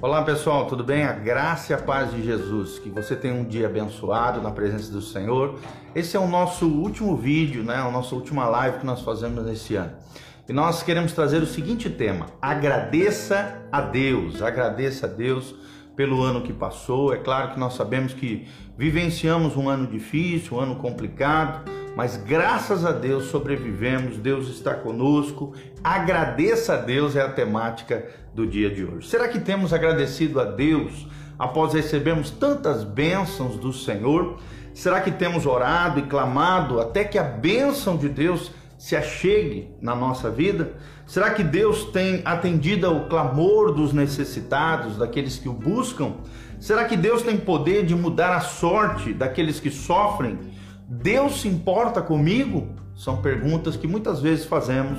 Olá pessoal, tudo bem? A graça e a paz de Jesus. Que você tenha um dia abençoado na presença do Senhor. Esse é o nosso último vídeo, né? A nossa última live que nós fazemos nesse ano. E nós queremos trazer o seguinte tema: agradeça a Deus. Agradeça a Deus pelo ano que passou. É claro que nós sabemos que vivenciamos um ano difícil, um ano complicado, mas graças a Deus sobrevivemos, Deus está conosco. Agradeça a Deus é a temática do dia de hoje. Será que temos agradecido a Deus após recebermos tantas bênçãos do Senhor? Será que temos orado e clamado até que a bênção de Deus se achegue na nossa vida? Será que Deus tem atendido ao clamor dos necessitados, daqueles que o buscam? Será que Deus tem poder de mudar a sorte daqueles que sofrem? Deus se importa comigo? São perguntas que muitas vezes fazemos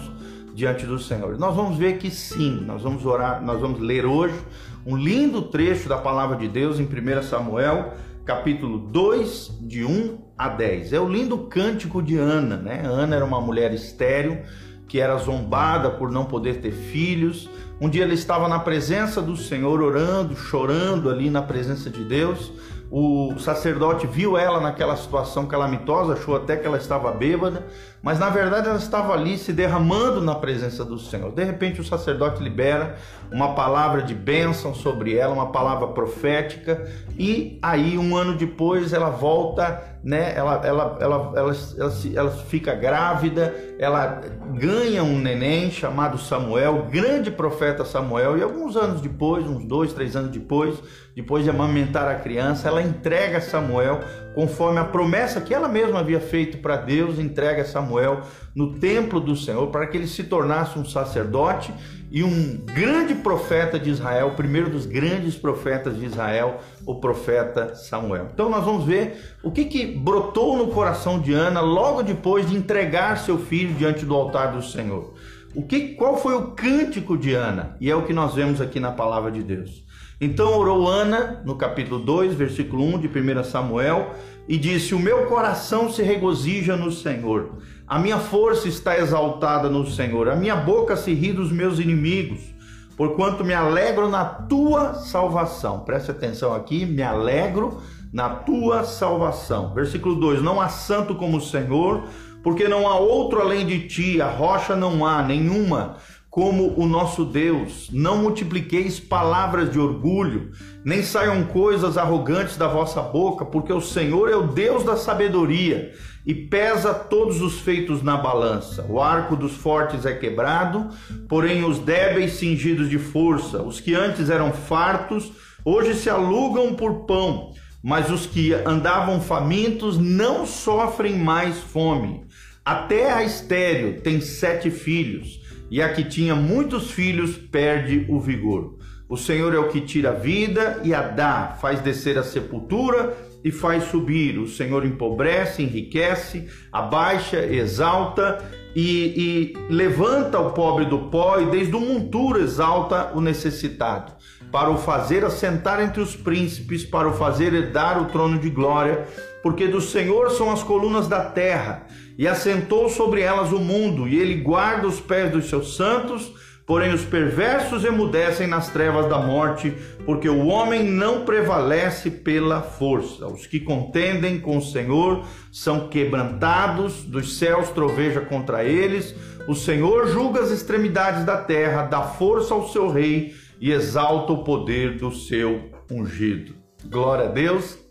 diante do Senhor. Nós vamos ver que sim, nós vamos orar, nós vamos ler hoje um lindo trecho da palavra de Deus em 1 Samuel, capítulo 2, de 1 a 10. É o lindo cântico de Ana, né? Ana era uma mulher estéril que era zombada por não poder ter filhos. Um dia ela estava na presença do Senhor orando, chorando ali na presença de Deus o sacerdote viu ela naquela situação calamitosa, achou até que ela estava bêbada, mas na verdade ela estava ali se derramando na presença do Senhor. De repente o sacerdote libera uma palavra de bênção sobre ela, uma palavra profética, e aí um ano depois ela volta, né? Ela, ela, ela, ela, ela, ela fica grávida, ela ganha um neném chamado Samuel, grande profeta Samuel, e alguns anos depois, uns dois, três anos depois, depois de amamentar a criança, ela entrega Samuel conforme a promessa que ela mesma havia feito para Deus, entrega Samuel no templo do Senhor para que ele se tornasse um sacerdote e um grande profeta de Israel, o primeiro dos grandes profetas de Israel, o profeta Samuel. Então nós vamos ver o que, que brotou no coração de Ana logo depois de entregar seu filho diante do altar do Senhor. O que, qual foi o cântico de Ana? E é o que nós vemos aqui na palavra de Deus. Então orou Ana, no capítulo 2, versículo 1 de 1 Samuel, e disse: O meu coração se regozija no Senhor, a minha força está exaltada no Senhor, a minha boca se ri dos meus inimigos, porquanto me alegro na tua salvação. Preste atenção aqui, me alegro na tua salvação. Versículo 2: Não há santo como o Senhor, porque não há outro além de ti, a rocha não há nenhuma como o nosso Deus. Não multipliqueis palavras de orgulho, nem saiam coisas arrogantes da vossa boca, porque o Senhor é o Deus da sabedoria e pesa todos os feitos na balança. O arco dos fortes é quebrado, porém os débeis cingidos de força. Os que antes eram fartos, hoje se alugam por pão, mas os que andavam famintos não sofrem mais fome. Até a estéreo tem sete filhos e a que tinha muitos filhos perde o vigor. O Senhor é o que tira a vida e a dá, faz descer a sepultura e faz subir. O Senhor empobrece, enriquece, abaixa, exalta e, e levanta o pobre do pó e desde o monturo exalta o necessitado, para o fazer assentar entre os príncipes, para o fazer herdar o trono de glória, porque do Senhor são as colunas da terra e assentou sobre elas o mundo, e ele guarda os pés dos seus santos, porém os perversos emudecem nas trevas da morte, porque o homem não prevalece pela força. Os que contendem com o Senhor são quebrantados, dos céus troveja contra eles. O Senhor julga as extremidades da terra, dá força ao seu rei e exalta o poder do seu ungido. Glória a Deus.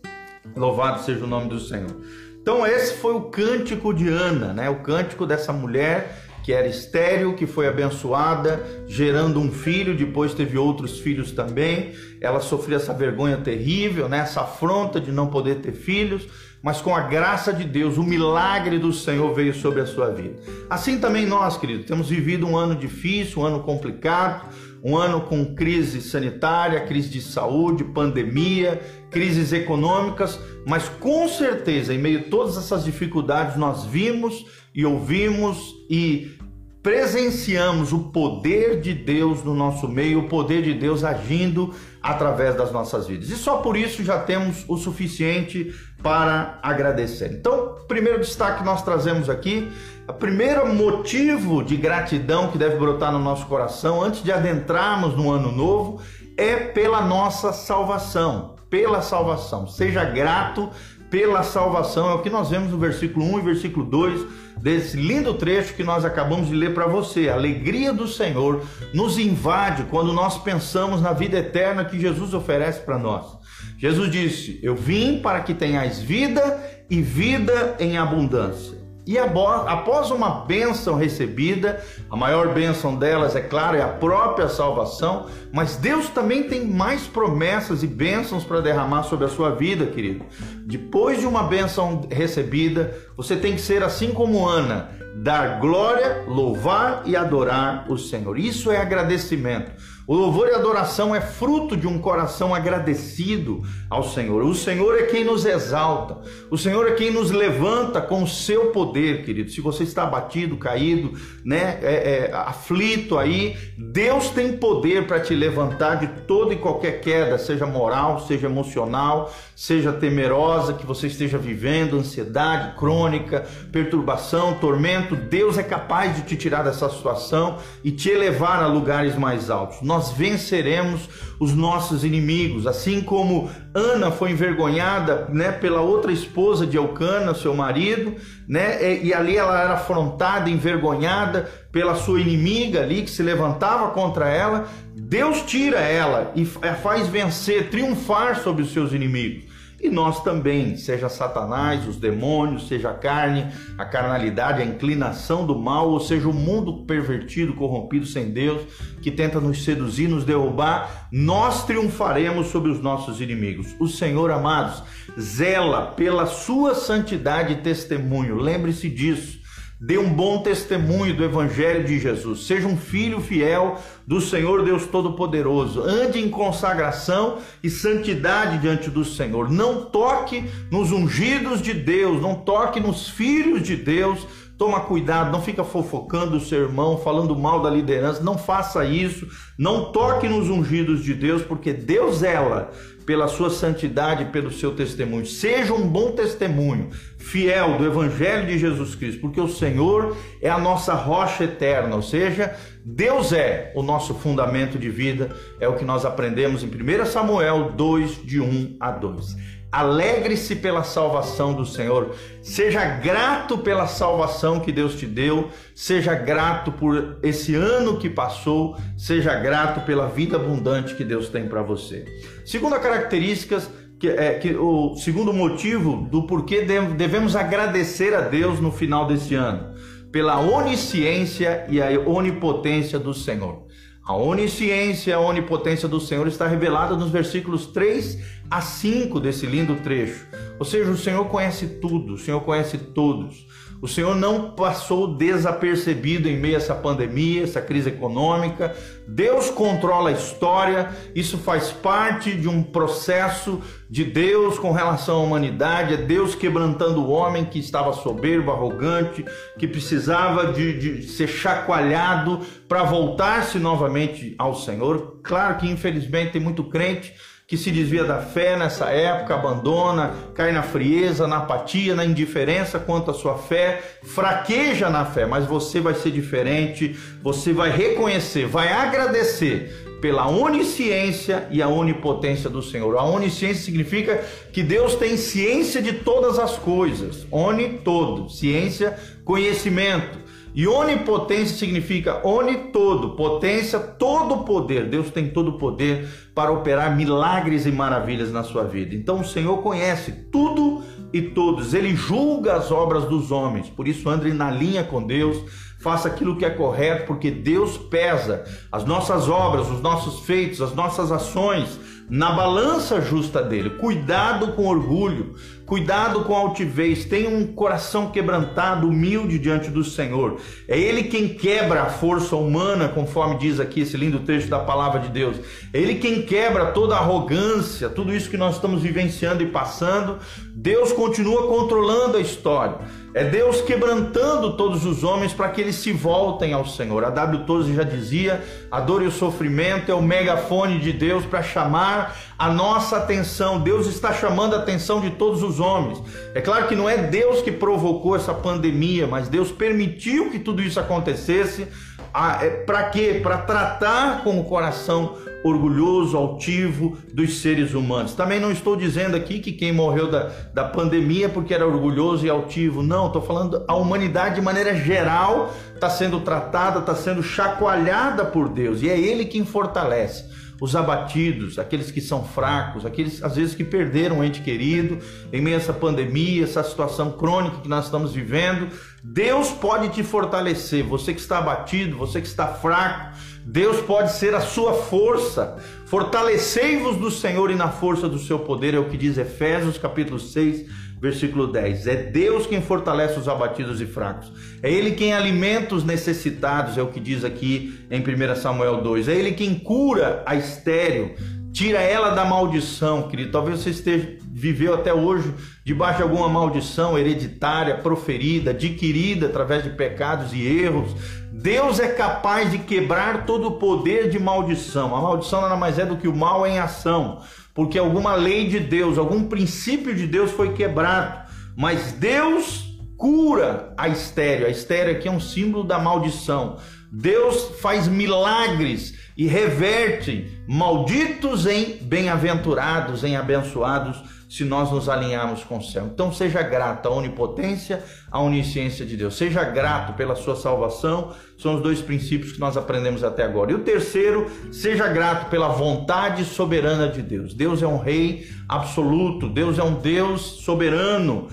Louvado seja o nome do Senhor. Então esse foi o cântico de Ana, né? O cântico dessa mulher que era estéril, que foi abençoada, gerando um filho, depois teve outros filhos também. Ela sofria essa vergonha terrível, né? essa afronta de não poder ter filhos, mas com a graça de Deus, o milagre do Senhor veio sobre a sua vida. Assim também nós, queridos, temos vivido um ano difícil, um ano complicado, um ano com crise sanitária, crise de saúde, pandemia, crises econômicas, mas com certeza, em meio a todas essas dificuldades, nós vimos e ouvimos e presenciamos o poder de Deus no nosso meio, o poder de Deus agindo através das nossas vidas. E só por isso já temos o suficiente para agradecer. Então, primeiro destaque que nós trazemos aqui, o primeiro motivo de gratidão que deve brotar no nosso coração antes de adentrarmos no ano novo é pela nossa salvação, pela salvação. Seja grato pela salvação, é o que nós vemos no versículo 1 e versículo 2 desse lindo trecho que nós acabamos de ler para você. A alegria do Senhor nos invade quando nós pensamos na vida eterna que Jesus oferece para nós. Jesus disse: Eu vim para que tenhais vida e vida em abundância. E após uma bênção recebida, a maior bênção delas, é claro, é a própria salvação, mas Deus também tem mais promessas e bênçãos para derramar sobre a sua vida, querido. Depois de uma bênção recebida, você tem que ser assim como Ana, dar glória, louvar e adorar o Senhor. Isso é agradecimento. O louvor e adoração é fruto de um coração agradecido ao Senhor. O Senhor é quem nos exalta. O Senhor é quem nos levanta com o seu poder, querido. Se você está abatido, caído, né, é, é, aflito aí, Deus tem poder para te levantar de toda e qualquer queda, seja moral, seja emocional, seja temerosa que você esteja vivendo, ansiedade crônica, perturbação, tormento. Deus é capaz de te tirar dessa situação e te elevar a lugares mais altos. Nós nós venceremos os nossos inimigos, assim como Ana foi envergonhada, né, pela outra esposa de Elcana, seu marido, né, e ali ela era afrontada, envergonhada pela sua inimiga ali que se levantava contra ela. Deus tira ela e faz vencer, triunfar sobre os seus inimigos. E nós também, seja Satanás, os demônios, seja a carne, a carnalidade, a inclinação do mal, ou seja o mundo pervertido, corrompido sem Deus, que tenta nos seduzir, nos derrubar, nós triunfaremos sobre os nossos inimigos. O Senhor, amados, zela pela sua santidade e testemunho. Lembre-se disso. Dê um bom testemunho do Evangelho de Jesus. Seja um filho fiel do Senhor Deus Todo-Poderoso. Ande em consagração e santidade diante do Senhor. Não toque nos ungidos de Deus, não toque nos filhos de Deus. Toma cuidado, não fica fofocando o seu irmão, falando mal da liderança. Não faça isso. Não toque nos ungidos de Deus, porque Deus ela pela sua santidade, pelo seu testemunho. Seja um bom testemunho, fiel do Evangelho de Jesus Cristo, porque o Senhor é a nossa rocha eterna, ou seja, Deus é o nosso fundamento de vida, é o que nós aprendemos em 1 Samuel 2, de 1 a 2. Alegre-se pela salvação do Senhor. Seja grato pela salvação que Deus te deu. Seja grato por esse ano que passou. Seja grato pela vida abundante que Deus tem para você. Segunda característica, que é que o segundo motivo do porquê devemos agradecer a Deus no final desse ano, pela onisciência e a onipotência do Senhor. A onisciência e a onipotência do Senhor está revelada nos versículos 3 a 5 desse lindo trecho. Ou seja, o Senhor conhece tudo, o Senhor conhece todos. O Senhor não passou desapercebido em meio a essa pandemia, essa crise econômica. Deus controla a história, isso faz parte de um processo de Deus com relação à humanidade. É Deus quebrantando o homem que estava soberbo, arrogante, que precisava de, de ser chacoalhado para voltar-se novamente ao Senhor. Claro que infelizmente tem muito crente que se desvia da fé nessa época, abandona, cai na frieza, na apatia, na indiferença quanto à sua fé, fraqueja na fé, mas você vai ser diferente, você vai reconhecer, vai agradecer pela onisciência e a onipotência do Senhor. A onisciência significa que Deus tem ciência de todas as coisas. Oni todo, ciência, conhecimento. E onipotência significa oni todo, potência, todo poder. Deus tem todo o poder para operar milagres e maravilhas na sua vida. Então o Senhor conhece tudo e todos. Ele julga as obras dos homens. Por isso ande na linha com Deus. Faça aquilo que é correto, porque Deus pesa as nossas obras, os nossos feitos, as nossas ações na balança justa dele. Cuidado com orgulho, cuidado com altivez. Tenha um coração quebrantado, humilde diante do Senhor. É ele quem quebra a força humana, conforme diz aqui esse lindo trecho da palavra de Deus. É ele quem quebra toda a arrogância, tudo isso que nós estamos vivenciando e passando. Deus continua controlando a história. É Deus quebrantando todos os homens para que eles se voltem ao Senhor. A W. Toze já dizia: a dor e o sofrimento é o megafone de Deus para chamar a nossa atenção. Deus está chamando a atenção de todos os homens. É claro que não é Deus que provocou essa pandemia, mas Deus permitiu que tudo isso acontecesse é, para quê? Para tratar com o coração orgulhoso, altivo dos seres humanos. Também não estou dizendo aqui que quem morreu da, da pandemia porque era orgulhoso e altivo. Não, estou falando a humanidade de maneira geral está sendo tratada, está sendo chacoalhada por Deus e é Ele quem fortalece os abatidos, aqueles que são fracos, aqueles às vezes que perderam um ente querido em meio a essa pandemia, essa situação crônica que nós estamos vivendo. Deus pode te fortalecer, você que está abatido, você que está fraco, Deus pode ser a sua força. Fortalecei-vos do Senhor e na força do seu poder, é o que diz Efésios capítulo 6, versículo 10. É Deus quem fortalece os abatidos e fracos. É Ele quem alimenta os necessitados, é o que diz aqui em 1 Samuel 2. É Ele quem cura a estéreo, tira ela da maldição, querido. Talvez você esteja viveu até hoje debaixo de alguma maldição hereditária, proferida, adquirida através de pecados e erros. Deus é capaz de quebrar todo o poder de maldição. A maldição nada mais é do que o mal em ação porque alguma lei de Deus, algum princípio de Deus foi quebrado. Mas Deus cura a estéreo. A estéreo aqui é um símbolo da maldição. Deus faz milagres e reverte malditos em bem-aventurados, em abençoados se nós nos alinharmos com o céu. Então seja grato à onipotência, à onisciência de Deus. Seja grato pela sua salvação. São os dois princípios que nós aprendemos até agora. E o terceiro, seja grato pela vontade soberana de Deus. Deus é um rei absoluto, Deus é um Deus soberano.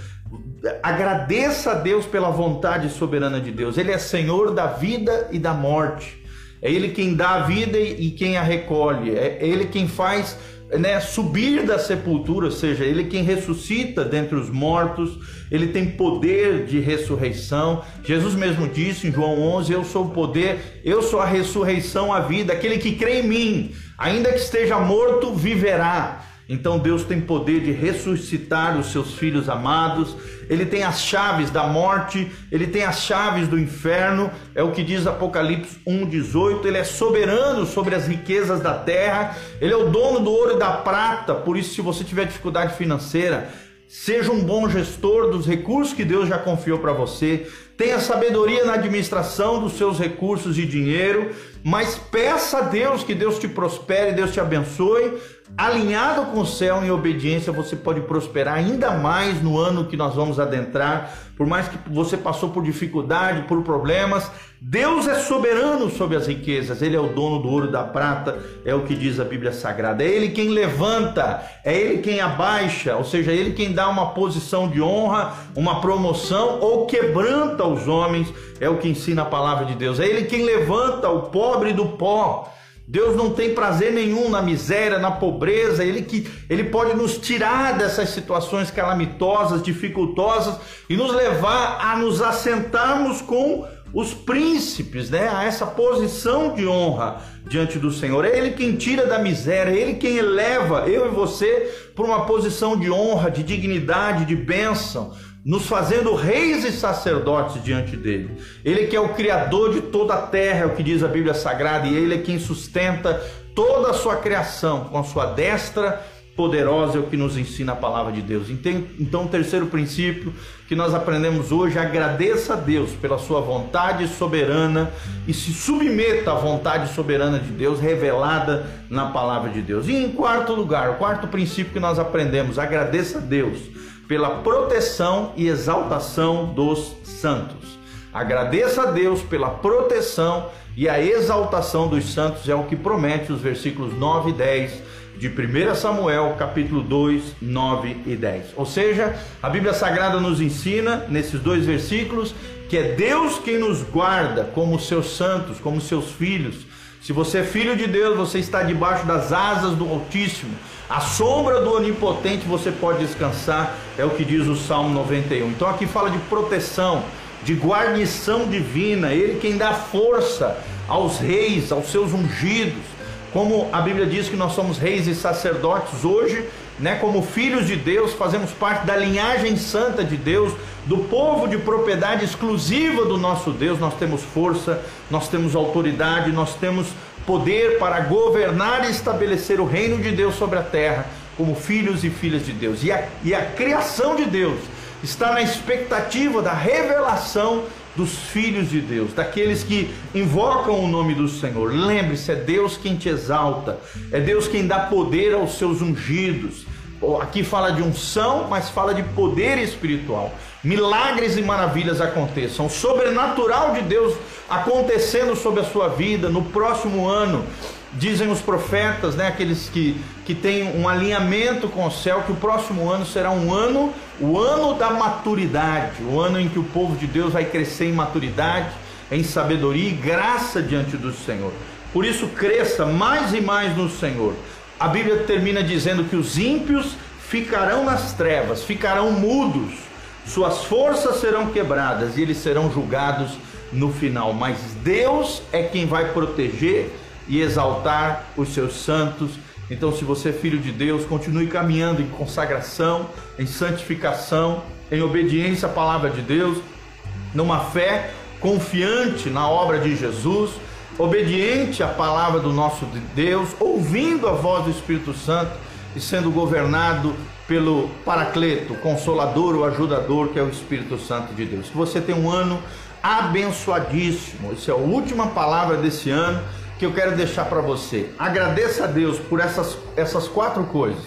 Agradeça a Deus pela vontade soberana de Deus. Ele é Senhor da vida e da morte. É Ele quem dá a vida e quem a recolhe. É Ele quem faz né, subir da sepultura, ou seja, ele quem ressuscita dentre os mortos, ele tem poder de ressurreição. Jesus mesmo disse em João 11: Eu sou o poder, eu sou a ressurreição, a vida. Aquele que crê em mim, ainda que esteja morto, viverá. Então Deus tem poder de ressuscitar os seus filhos amados, ele tem as chaves da morte, ele tem as chaves do inferno, é o que diz Apocalipse 1,18. Ele é soberano sobre as riquezas da terra, ele é o dono do ouro e da prata. Por isso, se você tiver dificuldade financeira, seja um bom gestor dos recursos que Deus já confiou para você, tenha sabedoria na administração dos seus recursos e dinheiro, mas peça a Deus que Deus te prospere, Deus te abençoe, alinhado com o céu em obediência, você pode prosperar ainda mais no ano que nós vamos adentrar. Por mais que você passou por dificuldade, por problemas, Deus é soberano sobre as riquezas. Ele é o dono do ouro e da prata, é o que diz a Bíblia Sagrada. É ele quem levanta, é ele quem abaixa, ou seja, é ele quem dá uma posição de honra, uma promoção ou quebranta os homens, é o que ensina a palavra de Deus. É ele quem levanta o pobre do pó. Deus não tem prazer nenhum na miséria, na pobreza, ele que ele pode nos tirar dessas situações calamitosas, dificultosas e nos levar a nos assentarmos com os príncipes, né, a essa posição de honra diante do Senhor. É ele quem tira da miséria, é ele quem eleva eu e você para uma posição de honra, de dignidade, de bênção nos fazendo reis e sacerdotes diante dele. Ele que é o criador de toda a terra, é o que diz a Bíblia Sagrada, e ele é quem sustenta toda a sua criação com a sua destra poderosa, é o que nos ensina a palavra de Deus. Então, o terceiro princípio que nós aprendemos hoje, agradeça a Deus pela sua vontade soberana e se submeta à vontade soberana de Deus revelada na palavra de Deus. E em quarto lugar, o quarto princípio que nós aprendemos, agradeça a Deus pela proteção e exaltação dos santos. Agradeça a Deus pela proteção e a exaltação dos santos, é o que promete os versículos 9 e 10 de 1 Samuel, capítulo 2, 9 e 10. Ou seja, a Bíblia Sagrada nos ensina, nesses dois versículos, que é Deus quem nos guarda como seus santos, como seus filhos. Se você é filho de Deus, você está debaixo das asas do Altíssimo. A sombra do Onipotente você pode descansar, é o que diz o Salmo 91. Então aqui fala de proteção, de guarnição divina, ele quem dá força aos reis, aos seus ungidos. Como a Bíblia diz que nós somos reis e sacerdotes hoje, né, como filhos de Deus, fazemos parte da linhagem santa de Deus, do povo de propriedade exclusiva do nosso Deus, nós temos força, nós temos autoridade, nós temos poder para governar e estabelecer o reino de Deus sobre a terra, como filhos e filhas de Deus. E a, e a criação de Deus está na expectativa da revelação dos filhos de Deus, daqueles que invocam o nome do Senhor. Lembre-se, é Deus quem te exalta, é Deus quem dá poder aos seus ungidos. Aqui fala de unção, mas fala de poder espiritual. Milagres e maravilhas aconteçam. O sobrenatural de Deus acontecendo sobre a sua vida no próximo ano. Dizem os profetas, né, aqueles que, que têm um alinhamento com o céu, que o próximo ano será um ano, o ano da maturidade, o ano em que o povo de Deus vai crescer em maturidade, em sabedoria e graça diante do Senhor. Por isso, cresça mais e mais no Senhor. A Bíblia termina dizendo que os ímpios ficarão nas trevas, ficarão mudos, suas forças serão quebradas e eles serão julgados no final. Mas Deus é quem vai proteger e exaltar os seus santos. Então, se você é filho de Deus, continue caminhando em consagração, em santificação, em obediência à palavra de Deus, numa fé confiante na obra de Jesus, obediente à palavra do nosso Deus, ouvindo a voz do Espírito Santo e sendo governado pelo Paracleto, Consolador, o Ajudador, que é o Espírito Santo de Deus. Que você tenha um ano abençoadíssimo. Essa é a última palavra desse ano que eu quero deixar para você. Agradeça a Deus por essas, essas quatro coisas.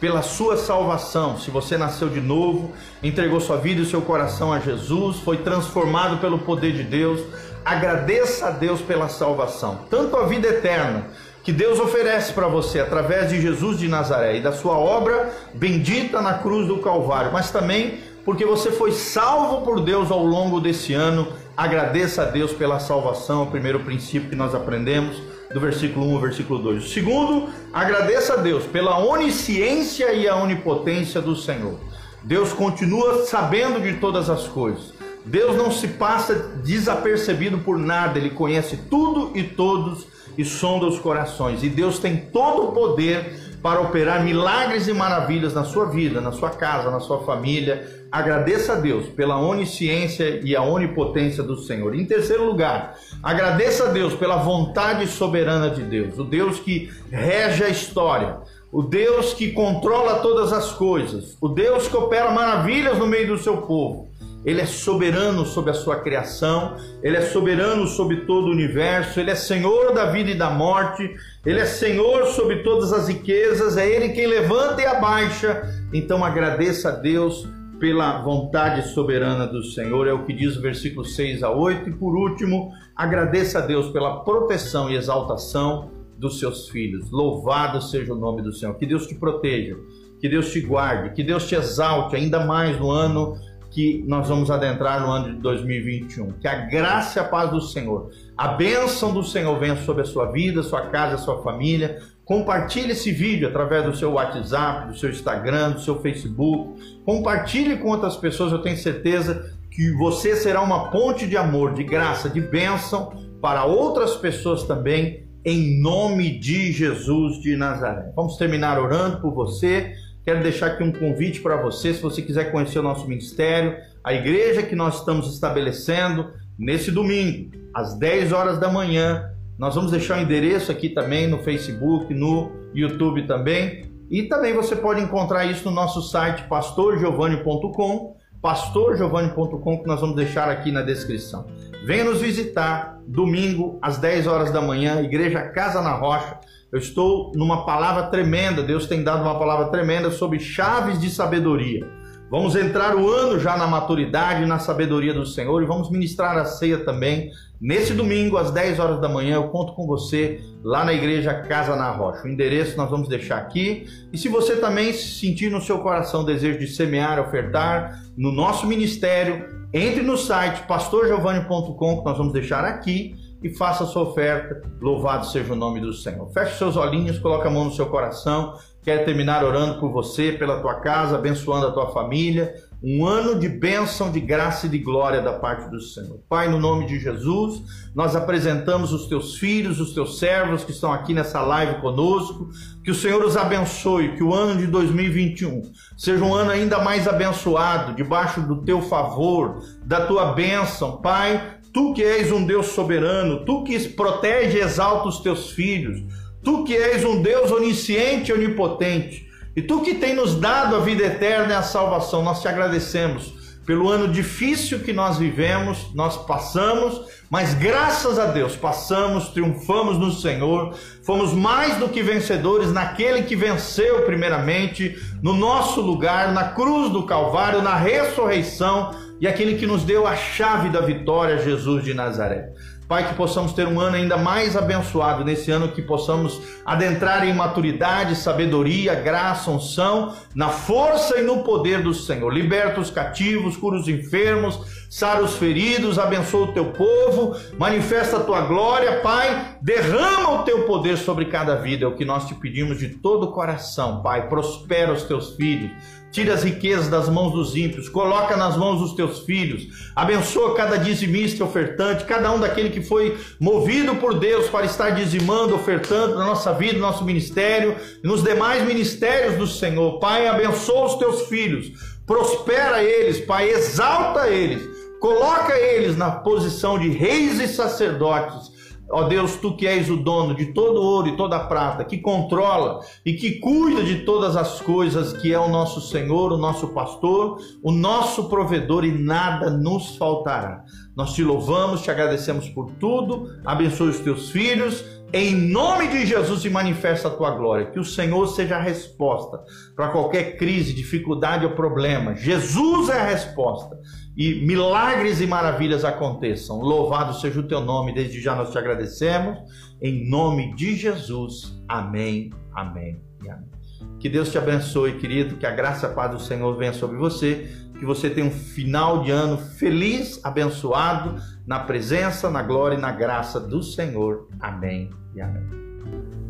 Pela sua salvação, se você nasceu de novo, entregou sua vida e seu coração a Jesus, foi transformado pelo poder de Deus, agradeça a Deus pela salvação, tanto a vida eterna que Deus oferece para você através de Jesus de Nazaré e da sua obra bendita na cruz do Calvário, mas também porque você foi salvo por Deus ao longo desse ano agradeça a Deus pela salvação, o primeiro princípio que nós aprendemos do versículo 1 ao versículo 2. O segundo, agradeça a Deus pela onisciência e a onipotência do Senhor. Deus continua sabendo de todas as coisas. Deus não se passa desapercebido por nada, ele conhece tudo e todos e sonda os corações. E Deus tem todo o poder para operar milagres e maravilhas na sua vida, na sua casa, na sua família, agradeça a Deus pela onisciência e a onipotência do Senhor. Em terceiro lugar, agradeça a Deus pela vontade soberana de Deus, o Deus que rege a história, o Deus que controla todas as coisas, o Deus que opera maravilhas no meio do seu povo. Ele é soberano sobre a sua criação, ele é soberano sobre todo o universo, ele é senhor da vida e da morte, ele é senhor sobre todas as riquezas, é ele quem levanta e abaixa. Então agradeça a Deus pela vontade soberana do Senhor, é o que diz o versículo 6 a 8. E por último, agradeça a Deus pela proteção e exaltação dos seus filhos. Louvado seja o nome do Senhor. Que Deus te proteja, que Deus te guarde, que Deus te exalte ainda mais no ano que nós vamos adentrar no ano de 2021. Que a graça e a paz do Senhor, a bênção do Senhor venha sobre a sua vida, sua casa, sua família, Compartilhe esse vídeo através do seu WhatsApp, do seu Instagram, do seu Facebook. Compartilhe com outras pessoas, eu tenho certeza que você será uma ponte de amor, de graça, de bênção para outras pessoas também, em nome de Jesus de Nazaré. Vamos terminar orando por você. Quero deixar aqui um convite para você, se você quiser conhecer o nosso ministério, a igreja que nós estamos estabelecendo nesse domingo, às 10 horas da manhã, nós vamos deixar o endereço aqui também no Facebook, no YouTube também. E também você pode encontrar isso no nosso site pastorgiovanni.com, pastorgiovanni.com que nós vamos deixar aqui na descrição. Venha nos visitar domingo às 10 horas da manhã, Igreja Casa na Rocha. Eu estou numa palavra tremenda, Deus tem dado uma palavra tremenda sobre chaves de sabedoria. Vamos entrar o ano já na maturidade, na sabedoria do Senhor e vamos ministrar a ceia também Nesse domingo, às 10 horas da manhã, eu conto com você lá na igreja Casa na Rocha. O endereço nós vamos deixar aqui. E se você também sentir no seu coração desejo de semear, ofertar no nosso ministério, entre no site pastorgiovanni.com que nós vamos deixar aqui e faça a sua oferta. Louvado seja o nome do Senhor. Feche seus olhinhos, coloque a mão no seu coração. Quero terminar orando por você, pela tua casa, abençoando a tua família um ano de bênção, de graça e de glória da parte do Senhor. Pai, no nome de Jesus, nós apresentamos os teus filhos, os teus servos que estão aqui nessa live conosco. Que o Senhor os abençoe, que o ano de 2021 seja um ano ainda mais abençoado, debaixo do teu favor, da tua bênção. Pai, tu que és um Deus soberano, tu que protege e exalta os teus filhos, tu que és um Deus onisciente e onipotente. E tu que tem nos dado a vida eterna e a salvação, nós te agradecemos pelo ano difícil que nós vivemos, nós passamos, mas graças a Deus passamos, triunfamos no Senhor, fomos mais do que vencedores naquele que venceu primeiramente, no nosso lugar, na cruz do Calvário, na ressurreição e aquele que nos deu a chave da vitória, Jesus de Nazaré. Pai, que possamos ter um ano ainda mais abençoado, nesse ano que possamos adentrar em maturidade, sabedoria, graça, unção, na força e no poder do Senhor. Liberta os cativos, cura os enfermos, sara os feridos, abençoa o teu povo, manifesta a tua glória, Pai, derrama o teu poder sobre cada vida, é o que nós te pedimos de todo o coração, Pai. Prospera os teus filhos, Tira as riquezas das mãos dos ímpios, coloca nas mãos dos teus filhos, abençoa cada dizimista ofertante, cada um daquele que foi movido por Deus para estar dizimando, ofertando na nossa vida, no nosso ministério, nos demais ministérios do Senhor. Pai, abençoa os teus filhos, prospera eles, Pai, exalta eles, coloca eles na posição de reis e sacerdotes Ó Deus, tu que és o dono de todo ouro e toda prata, que controla e que cuida de todas as coisas, que é o nosso Senhor, o nosso pastor, o nosso provedor e nada nos faltará. Nós te louvamos, te agradecemos por tudo, abençoe os teus filhos, em nome de Jesus e manifesta a tua glória. Que o Senhor seja a resposta para qualquer crise, dificuldade ou problema. Jesus é a resposta e milagres e maravilhas aconteçam. Louvado seja o teu nome, desde já nós te agradecemos. Em nome de Jesus. Amém, amém e amém. Que Deus te abençoe, querido, que a graça e a paz do Senhor venha sobre você, que você tenha um final de ano feliz, abençoado, na presença, na glória e na graça do Senhor. Amém e amém.